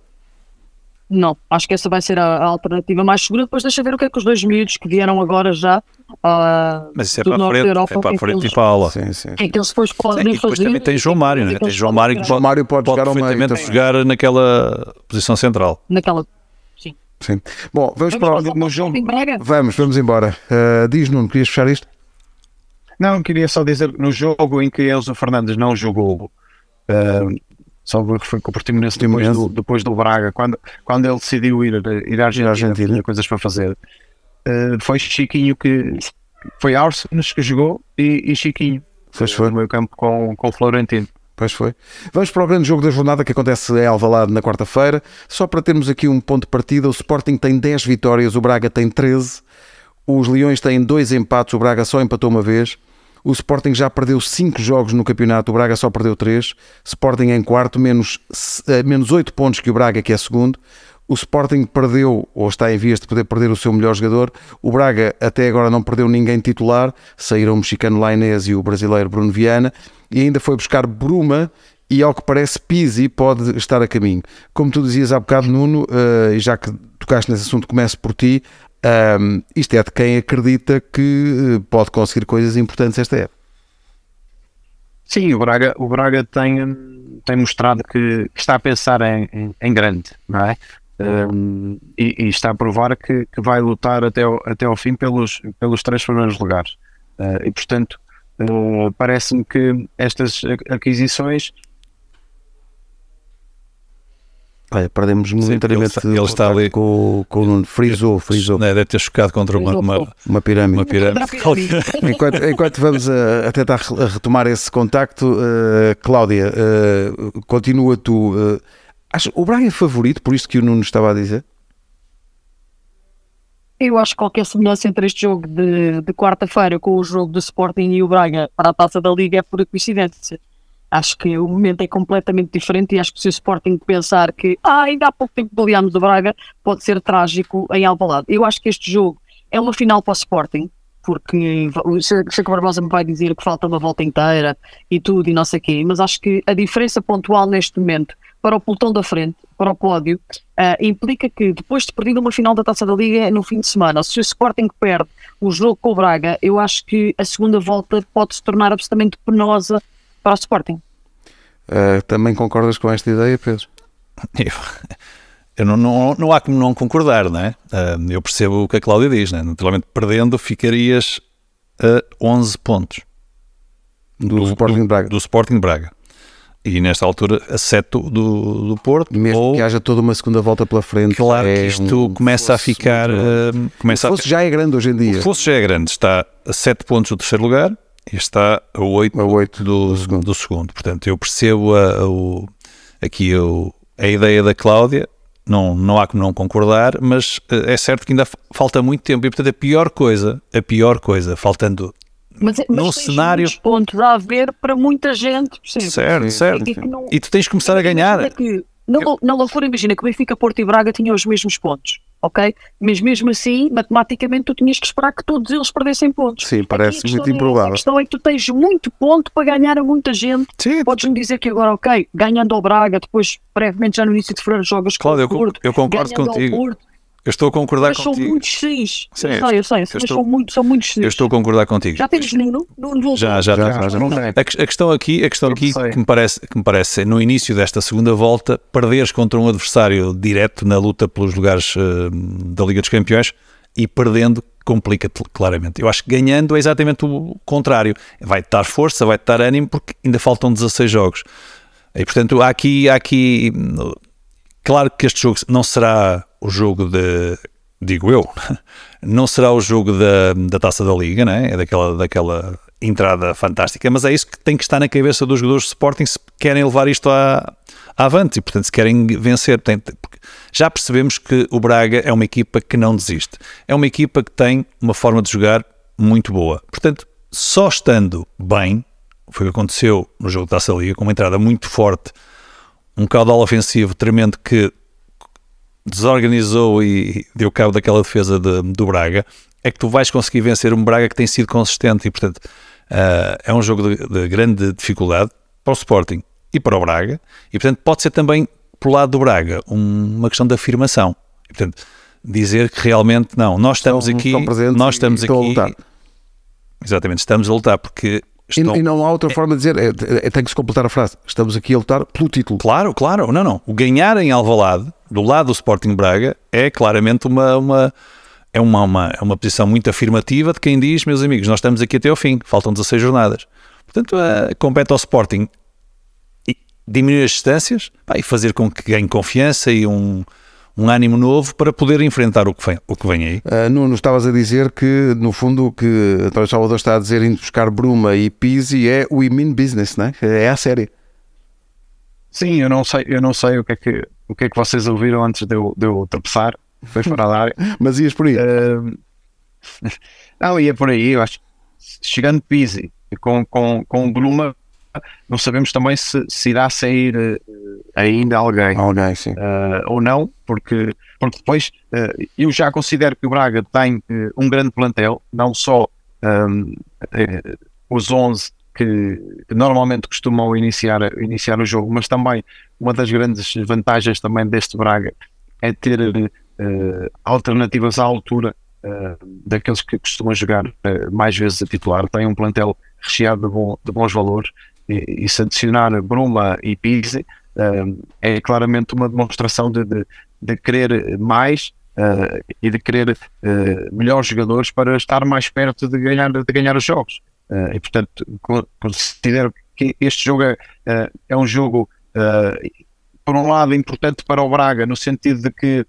Não, acho que essa vai ser a, a alternativa mais segura. Depois deixa ver o que é que os dois miúdos que vieram agora já. ah, Mas isso é do para a norte frente, da Europa, é para a é frente e para a aula. Sim, sim. é que eles depois Sim, podem e depois fazer. também tem João e Mário, né? é tem João Mário que João Mário pode, pode jogar meio. perfeitamente também. jogar naquela posição central. Naquela. Sim. Bom, vamos, Vamos para o... para o Sporting Braga? Vamos, vamos embora. Uh, diz, Nuno, querias fechar isto? Não, queria só dizer que no jogo em que Enzo Fernandes não jogou, uh, só foi com o Portimonense depois do, depois do Braga, quando, quando ele decidiu ir, ir à Argentina, Argentina. tinha coisas para fazer, uh, foi Chiquinho que foi Arsenis que jogou e, e Chiquinho Pois foi. no meio campo com, com o Florentino. Pois foi. Vamos para o grande jogo da jornada que acontece em Alvalade na quarta-feira. Só para termos aqui um ponto de partida, o Sporting tem 10 vitórias, o Braga tem 13. Os Leões têm dois empates, o Braga só empatou uma vez. O Sporting já perdeu 5 jogos no campeonato, o Braga só perdeu 3. Sporting em quarto, menos, eh, menos 8 pontos que o Braga, que é segundo. O Sporting perdeu, ou está em vias de poder perder o seu melhor jogador. O Braga até agora não perdeu ninguém titular. Saíram o mexicano Lainez e o brasileiro Bruno Viana. E ainda foi buscar Bruma e, ao que parece, Pizzi pode estar a caminho. Como tu dizias há bocado, Nuno, eh, e já que tocaste nesse assunto, começo por ti. Ahm, isto é de quem acredita que eh, pode conseguir coisas importantes esta época. Sim, o Braga, o Braga tem, tem mostrado que está a pensar em, em, grande, não é? Hum, e, e está a provar que, que vai lutar até ao, até ao fim pelos, pelos três primeiros lugares. Uh, e portanto, uh, parece-me que estas aquisições Olha, perdemos momentaneamente ele ele está ali. com, com o Nuno. Frisou, frisou. Né, deve ter chocado contra uma, uma, Uma pirâmide. uma pirâmide. Enquanto, enquanto vamos a, a tentar retomar esse contacto, eh, Cláudia, eh, continua tu. eh, acha- o Braga é favorito, por isto que o Nuno estava a dizer? Eu acho que qualquer semelhança entre este jogo de, de quarta-feira com o jogo do Sporting e o Braga para a taça da Liga é pura coincidência. Acho que o momento é completamente diferente e acho que se o Sporting pensar que ah, ainda há pouco tempo goleámos o Braga, pode ser trágico em Alvalade. Eu acho que este jogo é uma final para o Sporting, porque o Chico Barbosa me vai dizer que falta uma volta inteira e tudo e não sei o quê, mas acho que a diferença pontual neste momento para o pelotão da frente, para o pódio, ah, implica que depois de perdido uma final da Taça da Liga no fim de semana, se o Sporting perde o jogo com o Braga, eu acho que a segunda volta pode se tornar absolutamente penosa para o Sporting. Eh, também concordas com esta ideia, Pedro? Eu, eu não, não, não há como não concordar, não é? Uh, eu percebo o que a Cláudia diz, né? naturalmente perdendo ficarias a 11 pontos do, do Sporting do, Braga. Do Sporting Braga. E nesta altura a 7 do, do Porto. Mesmo ou, que haja toda uma segunda volta pela frente. Claro é que isto um começa a ficar. Uh, começa o fosse a, já é grande hoje em dia. O fosse já é grande, está a 7 pontos do terceiro lugar está a 8, a 8 do, do, segundo. do segundo. Portanto, eu percebo a, a, o, aqui a, a ideia da Cláudia, não, não há como não concordar, mas eh, é certo que ainda falta muito tempo e, portanto, a pior coisa, a pior coisa, faltando mas, mas num cenário. pontos a haver para muita gente, percebe? Certo, certo. E, não, e, tu tens que começar a ganhar. Que, na, eu... na Loucura, imagina que Benfica, Porto e Braga tinham os mesmos pontos, ok? Mas mesmo assim, matematicamente, tu tinhas que esperar que todos eles perdessem pontos. Sim, parece muito é, improvável. A questão é que tu tens muito ponto para ganhar a muita gente. Sim. Podes-me dizer que agora, ok, ganhando ao Braga, depois, brevemente, já no início de fevereiro, jogas Cláudio, com o Porto. Eu, eu concordo contigo. Porto, eu estou a concordar mas contigo. São muitos seis. Sim, eu sei, eu sei, eu mas estou, são, muito, são muitos seis. Eu estou a concordar contigo. Já tens Nuno? Nuno já, já, já, já, já. A, a, questão aqui, a questão aqui que, me parece, que me parece no início desta segunda volta, perderes contra um adversário direto na luta pelos lugares uh, da Liga dos Campeões e perdendo complica-te claramente. Eu acho que ganhando é exatamente o contrário. Vai-te dar força, vai-te dar ânimo, porque ainda faltam 16 jogos. E portanto, há aqui, há aqui. Claro que este jogo não será o jogo de, digo eu, não será o jogo da, da taça da Liga, né? é daquela, daquela entrada fantástica, mas é isso que tem que estar na cabeça dos jogadores de Sporting se querem levar isto à, à avante e, portanto, se querem vencer. Já percebemos que o Braga é uma equipa que não desiste, é uma equipa que tem uma forma de jogar muito boa. Portanto, só estando bem, foi o que aconteceu no jogo da Taça Liga, com uma entrada muito forte, um caudal ofensivo tremendo que desorganizou e deu cabo daquela defesa de, do Braga, é que tu vais conseguir vencer um Braga que tem sido consistente e, portanto, uh, é um jogo de, de, grande dificuldade para o Sporting e para o Braga e, portanto, pode ser também, por lado do Braga, um, uma questão de afirmação. E, portanto, dizer que realmente, não, nós estamos estão, aqui, estão nós estamos aqui... A lutar. Exatamente, estamos a lutar porque Estão... E, e, não há outra forma de dizer, é, é, tem que se completar a frase. Estamos aqui a lutar pelo título. Claro, claro. Não, não. O ganhar em Alvalade, do lado do Sporting Braga, é claramente uma, uma, é uma, uma, é uma posição muito afirmativa de quem diz, meus amigos, nós estamos aqui até ao fim, faltam 16 jornadas. Portanto, uh, compete ao Sporting diminuir as distâncias pá, e fazer com que ganhe confiança e um, um ânimo novo para poder enfrentar o que vem, o que vem aí. Uh, Nuno, estavas a dizer que, no fundo, o que António Salvador está a dizer indo buscar Bruma e Pizzi é o mean business, né? é a série. Sim, eu não sei, eu não sei o que é que, o que, é que vocês ouviram antes de eu, de eu tropeçar, foi fora da área. Mas ias por aí? Uh, não, ia por aí, eu acho chegando Pizzi com, com, com Bruma não sabemos também se, se irá sair uh, ainda alguém, alguém sim. Uh, ou não, porque, porque depois uh, eu já considero que o Braga tem um grande plantel, não só um, os 11 que, que, normalmente costumam iniciar, iniciar o jogo, mas também uma das grandes vantagens também deste Braga é ter alternativas à altura daqueles que costumam jogar mais vezes a titular, tem um plantel recheado de, bom, de bons valores e, e se adicionar Bruma e Pizzi, uh, é claramente uma demonstração de, de, de querer mais uh, e de querer uh, melhores jogadores para estar mais perto de ganhar, de ganhar os jogos. e portanto, considero que este jogo é, é um jogo, por um lado, importante para o Braga, no sentido de que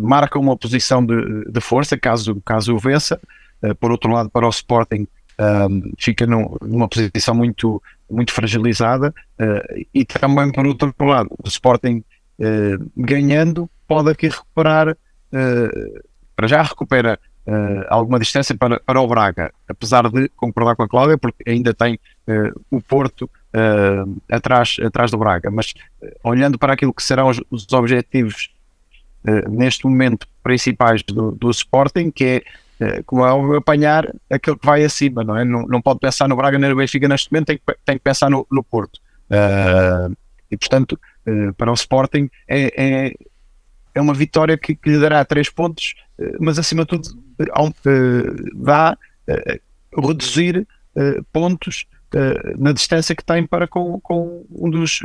marca uma posição de, de força caso, caso o vença. por outro lado, para o Sporting, um, fica num, numa posição muito, muito fragilizada uh, e também por outro lado o Sporting uh, ganhando pode aqui recuperar uh, para já recupera alguma distância para, para o Braga apesar de concordar com a Cláudia porque ainda tem o Porto atrás, atrás do Braga mas olhando para aquilo que serão os, os objetivos neste momento principais do, do Sporting que é eh, como é apanhar aquele que vai acima, não é? Não, não pode pensar no Braga nem no Benfica neste momento, tem que, tem que pensar no, no Porto. Uh, e portanto, uh, para o Sporting é, é, é uma vitória que, que lhe dará três pontos, uh, mas acima de tudo dá reduzir pontos na distância que tem para com, com um, dos,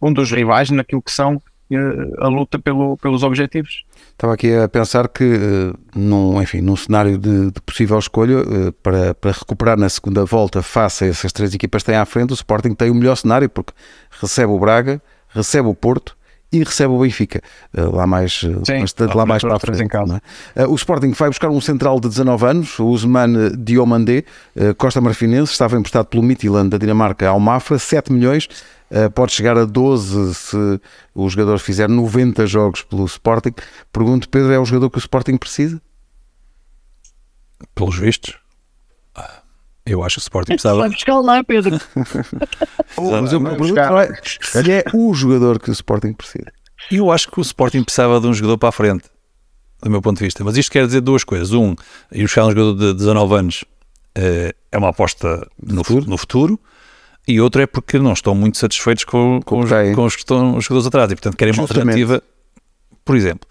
um dos rivais naquilo que são eh, a luta pelo, pelos objetivos. Estava aqui a pensar que, eh, num, enfim, num cenário de, de possível escolha, eh, para, para recuperar na segunda volta face a essas três equipas que têm à frente, o Sporting tem o melhor cenário, porque recebe o Braga, recebe o Porto e recebe o Benfica, eh, lá mais, eh, Sim, bastante lá mais para a frente. em casa. não é? Eh, O Sporting vai buscar um central de 19 anos, o Usman Diomandé, Costa Marfinense, estava emprestado pelo Midtjylland da Dinamarca ao Mafra, 7 milhões, pode chegar a 12 se o jogador fizer 90 jogos pelo Sporting. Pergunto, Pedro, é o jogador que o Sporting precisa? Pelos vistos, eu acho que o Sporting Vai precisava. buscar lá, Pedro. Mas eu Vai não é, se é o jogador que o Sporting precisa. Eu acho que o Sporting precisava de um jogador para a frente, do meu ponto de vista. Mas isto quer dizer duas coisas. Um, ir buscar um jogador de 19 anos eh, é uma aposta no futuro. no futuro. E outro é porque não estão muito satisfeitos com, com, os, Ok. com os que estão os jogadores atrás e, portanto, querem uma Justamente. alternativa. Por exemplo,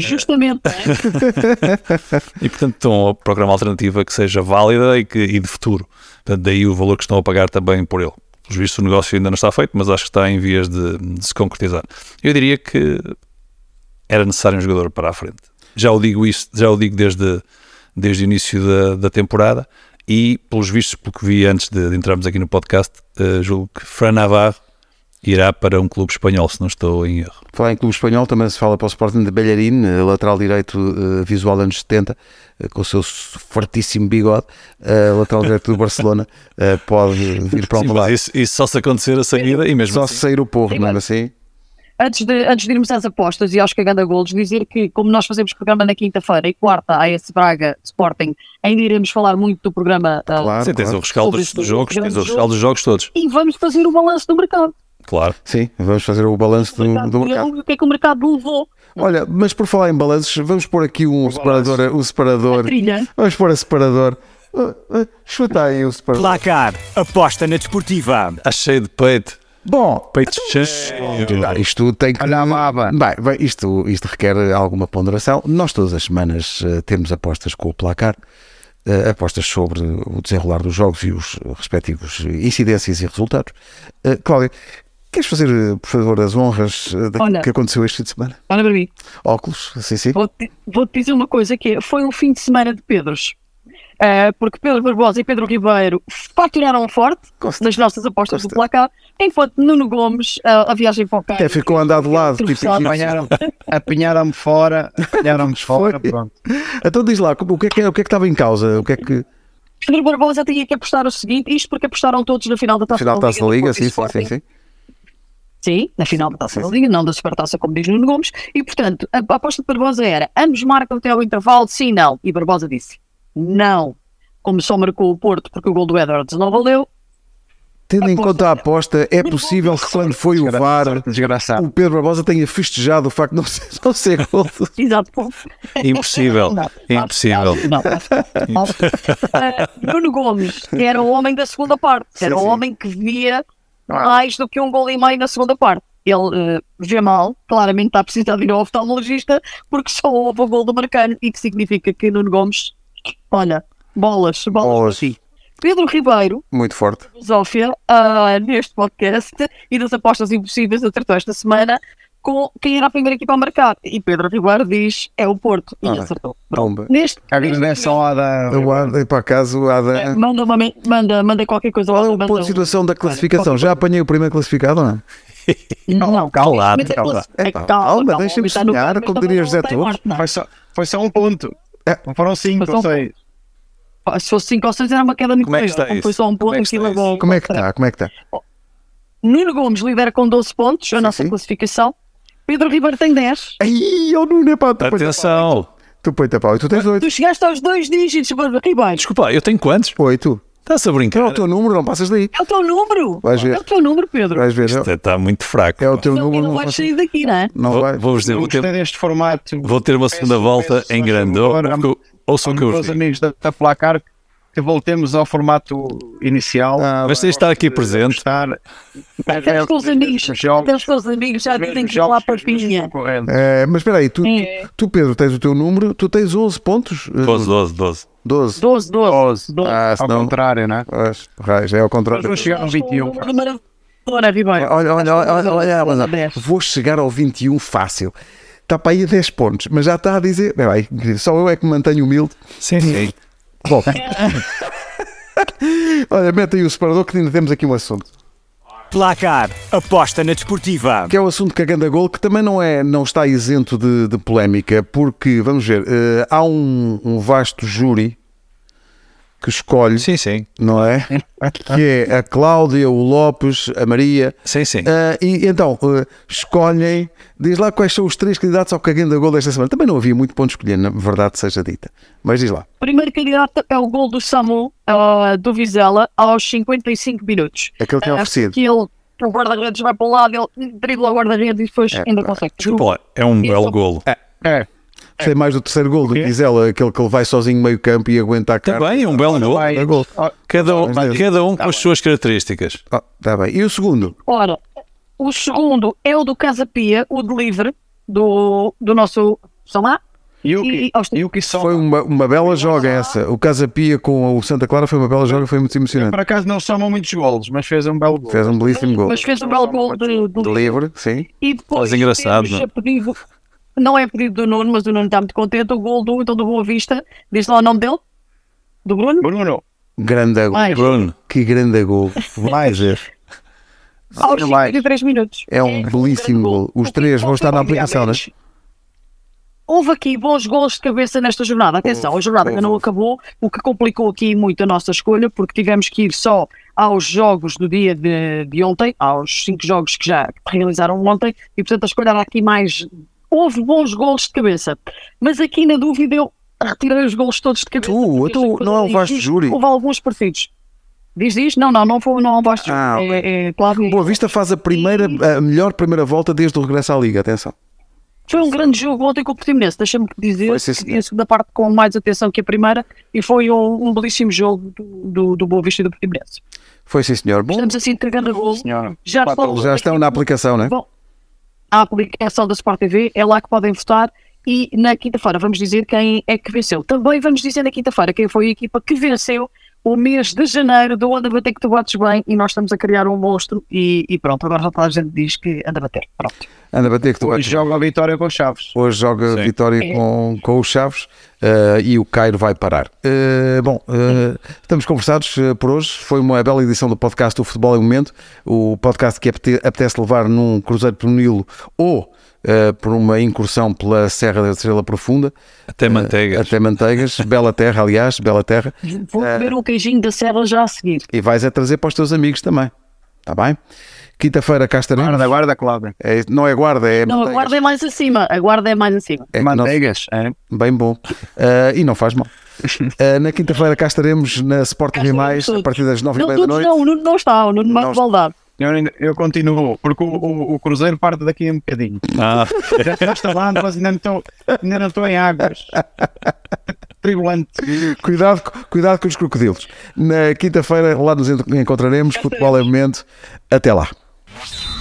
Justamente. é? E portanto estão a procurar uma alternativa que seja válida e, que, e de futuro. Portanto, daí o valor que estão a pagar também por ele. Pelos vistos, o negócio ainda não está feito, mas acho que está em vias de, de se concretizar. Eu diria que era necessário um jogador para a frente. Já o digo isso, já o digo desde, desde o início da, da temporada e, pelos vistos, pelo que vi antes de, de entrarmos aqui no podcast, eh, julgo que Fran Navarro irá para um clube espanhol, se não estou em erro. Falar em clube espanhol, também se fala para o Sporting de Bellerin, eh, lateral direito eh, visual anos 70, eh, com o seu fortíssimo bigode, lateral direito do Barcelona, pode vir para o lado. isso, isso só se acontecer a saída e mesmo Só assim, se sair o porro, Sim, não é assim? Antes de, antes de irmos às apostas e aos cagando a golos, dizer que, como nós fazemos programa na quinta-feira e quarta, a esse Braga Sporting, ainda iremos falar muito do programa. Claro, Sim, tens claro. o rescaldo dos, jogos, grande tens o rescaldo dos jogos todos. E vamos fazer o balanço do mercado. Claro. Sim, vamos fazer o balanço do, do mercado. O que é que o mercado levou? Olha, mas por falar em balanços, vamos pôr aqui um separador, um A separador, trilha. vamos pôr a separador. Ah, Chuta aí o separador. Placar. Aposta na desportiva. Está cheio de peito. Bom, Peito Então, cheio. Isto tem que. Olha a. Bem, bem, isto, isto requer alguma ponderação. Nós todas as semanas eh, temos apostas com o placar, eh, apostas sobre o desenrolar dos jogos e os respectivos incidências e resultados. Eh, Cláudia, queres fazer, eh, por favor, as honras eh, Olha. que aconteceu este fim de semana? Olha para mim. Óculos, sim, sim. Vou-te vou-te dizer uma coisa que é, foi um fim de semana de Pedros. Ah, porque Pedro Barbosa e Pedro Ribeiro faturaram forte Gosto. nas nossas apostas Gosto. do placar, enquanto Nuno Gomes, ah, a viagem para o Cairo, Até ficou a andar de lado, tipo. Apanharam- Apanharam-me fora, apanharam-me fora, Foi. pronto. Então diz lá, o que, é que, o que é que estava em causa? O que é que. Pedro Barbosa tinha que apostar o seguinte, isto porque apostaram todos na final da Taça Final da da Liga, do sim, sim, Sporting. sim, sim. Sim, na final da Taça da Liga, não da Supertaça, como diz Nuno Gomes. E, portanto, a, a aposta de Barbosa era ambos marcam até ao intervalo, sim, não. E Barbosa disse não. Como só marcou o Porto porque o gol do Edwards não valeu, Tendo em conta a aposta, é possível que quando foi o VAR, o Pedro Barbosa tenha festejado o facto de não ser, não ser gol. exato. Impossível. Não, Impossível. Não, não. Ah, Nuno Gomes era o homem da segunda parte, era o homem que via mais do que um gol e meio na segunda parte. Ele eh, vê mal, claramente está a precisar de ir ao oftalmologista porque só houve o gol do Marcano e que significa que Nuno Gomes, olha, bolas, bolas, Bolas. ti. Pedro Ribeiro, Muito forte. Zófia, ah, neste podcast e das apostas impossíveis, acertou esta semana com quem era a primeira equipa a marcar. E Pedro Ribeiro diz é o Porto. E Ah, acertou. Bomba. Neste, Agradece ao Ada. Eu guardei para acaso a da. Manda, uma manda, manda qualquer coisa Qual é lá. o ponto de situação da classificação? Já apanhei o primeiro classificado ou não? Não, não, Calado, é calma. classi- é Epá, calma, calma, calma, deixa-me no- sonhar, como diria não José Torres. não. Foi só, foi só um ponto. É. Não foram cinco ou seis. Se fosse 5 ou 6 era uma queda muito Como é que está isso? Foi só um Como ponto é que aquilo está levou- Como é que está? Como é que está? Nuno Gomes lidera com 12 pontos, a nossa sim. classificação. Pedro Ribeiro tem 10. Ai, eu não é pá, Atenção. Tu põe-te a pau e tu tens oito. Tu chegaste aos dois dígitos, Pedro Ribeiro. Desculpa, eu tenho quantos? Oito. Está-se a Que é brincar? o teu número, não passas daí. É o teu número. Vais ver. É o teu número, Pedro. Vais ver. Isto está muito fraco. É o teu número, não não vais sair daqui, não é? Não vai. Vou-vos dizer, vou ter, deste formato. vou ter uma segunda Peço- volta peço, em grande. Ouçam o que eu digo. amigos da, da placar que voltemos ao formato inicial. Ah, Mas tens de estar aqui presente. Estar, Até os teus amigos, até os teus amigos já dizem que vão lá para a pinha. É, mas espera aí, tu, É. tu, Pedro, tens o teu número, tu tens 11 pontos? 12, 12, 12. 12. 12, 12. 12. Ah, Ao senão. contrário, não é? Pois, raios, é ao contrário. vamos chegar ao 21. O número mara- Ora, Ribeiro. Olha, olha, olha, olha, olha, vou chegar ao 21 fácil. Está para aí a 10 pontos, mas já está a dizer. Bem, só eu é que me mantenho humilde. Sim, sim. Bom. olha, mete aí o separador que ainda temos aqui um assunto. Placar. Aposta na desportiva. Que é o assunto que a Ganda Gol, que também não, é, não está isento de, de polémica, porque, vamos ver, eh, há um, um vasto júri que escolhe, Sim, sim. não é? Que é a Cláudia, o Lopes, a Maria. Sim, sim. Ah, e então, eh, escolhem, diz lá quais são os três candidatos ao Caganda Gol desta semana. Também não havia muito ponto escolher, na verdade seja dita. Mas diz lá. Primeiro candidato é o gol do Samu, ah, do Vizela, aos 55 minutos. Aquele que é oferecido. Que ele, o guarda-redes vai para um lado, ele dribla o guarda-redes e depois É, ainda pá. consegue. Desculpa lá, é um belo golo. É, Gostei mais do terceiro gol do quê? Gizela, aquele que ele vai sozinho meio campo e aguenta a cara. Também é um belo É gol. ó, Cada um, cada um com Tá as suas características. Ah, tá bem. E o segundo? Ora, o segundo é o do Casa Pia, o delivery do, do nosso Samá. e o que, e o que só Foi uma, uma bela joga essa. O Casa Pia com o Santa Clara foi uma bela joga, foi muito emocionante. por acaso não somam muitos golos, mas fez um belo gol. Fez um belíssimo gol. Mas fez um belo gol de, de De livre, sim. E depois Mas engraçado, temos não? a pedido, não é pedido do Nuno, mas o Nuno está muito contente. O gol do, então, do Boa Vista, diz lá o nome dele? Do Bruno? Bruno, Grande gol. Bruno, Que grande gol. mais Aos mais. 53 minutos. É um belíssimo grande gol. Os O três vão estar na aplicação, né? Houve aqui bons gols de cabeça nesta jornada. Atenção, a jornada ainda não acabou, o que complicou aqui muito a nossa escolha, porque tivemos que ir só aos jogos do dia de, de ontem, aos cinco jogos que já realizaram ontem, e portanto a escolha era aqui mais. Houve bons gols de cabeça, mas aqui na dúvida eu retirei os gols todos de cabeça. Tu, porque então não é um foi vasto júri? Houve alguns partidos. Diz, diz? Não, não, não foi não é um vasto júri. Ah, é, é, claro, O Boa Vista faz a primeira, a melhor primeira volta desde o regresso à Liga. Atenção. Foi um grande jogo ontem com o Portimonense, deixa-me dizer, Foi, sim, a segunda parte com mais atenção que a primeira e foi um, um belíssimo jogo do, do, do Boa Vista e do Portimonense. Foi sim, senhor. Bom, Estamos assim entregando a gol. senhora. Já, Quatro estão, já estão na aplicação, né? Bom, a aplicação da Sport TV é lá que podem votar e na quinta-feira vamos dizer quem é que venceu. Também vamos dizer na quinta-feira quem foi a equipa que venceu o mês de janeiro do Anda Bater que tu bates bem e nós estamos a criar um monstro e, e pronto, agora já toda a gente diz que anda bater. Pronto. Anda a bater que tu Hoje joga a vitória com os Chaves. Hoje joga Sim. vitória É. com, com os Chaves eh, e o Cairo vai parar. Eh, bom, eh, estamos conversados por hoje. Foi uma bela edição do podcast O Futebol em Momento. O podcast que apete- apetece levar num cruzeiro pelo Nilo ou por uma incursão pela Serra da Estrela Profunda. até manteigas. Até Manteigas. bela terra, aliás, bela terra. Vou comer um queijinho da Serra já a seguir. E vais a trazer para os teus amigos também. Está bem? Quinta-feira cá estaremos. Guarda, guarda, Cláudia. É, não é guarda, é Não, a manteigas. guarda é mais acima. A guarda é mais acima. É não- Manteigas, é. Bem bom. Ah, e não faz mal. Ah, na quinta-feira cá estaremos na Sport Cá TV, a partir das nove e Não, meia da todos noite. não, o Nuno não está, o Nuno Não mais maldade. Eu, ainda- eu continuo, porque o, o, o Cruzeiro parte daqui a um bocadinho. Ah, Já, está lá, mas ainda não estou, ainda não estou em águas. Tribulante. Cuidado, cuidado com os crocodilos. Na quinta-feira lá nos encontraremos. Futebol é momento. Até lá. What?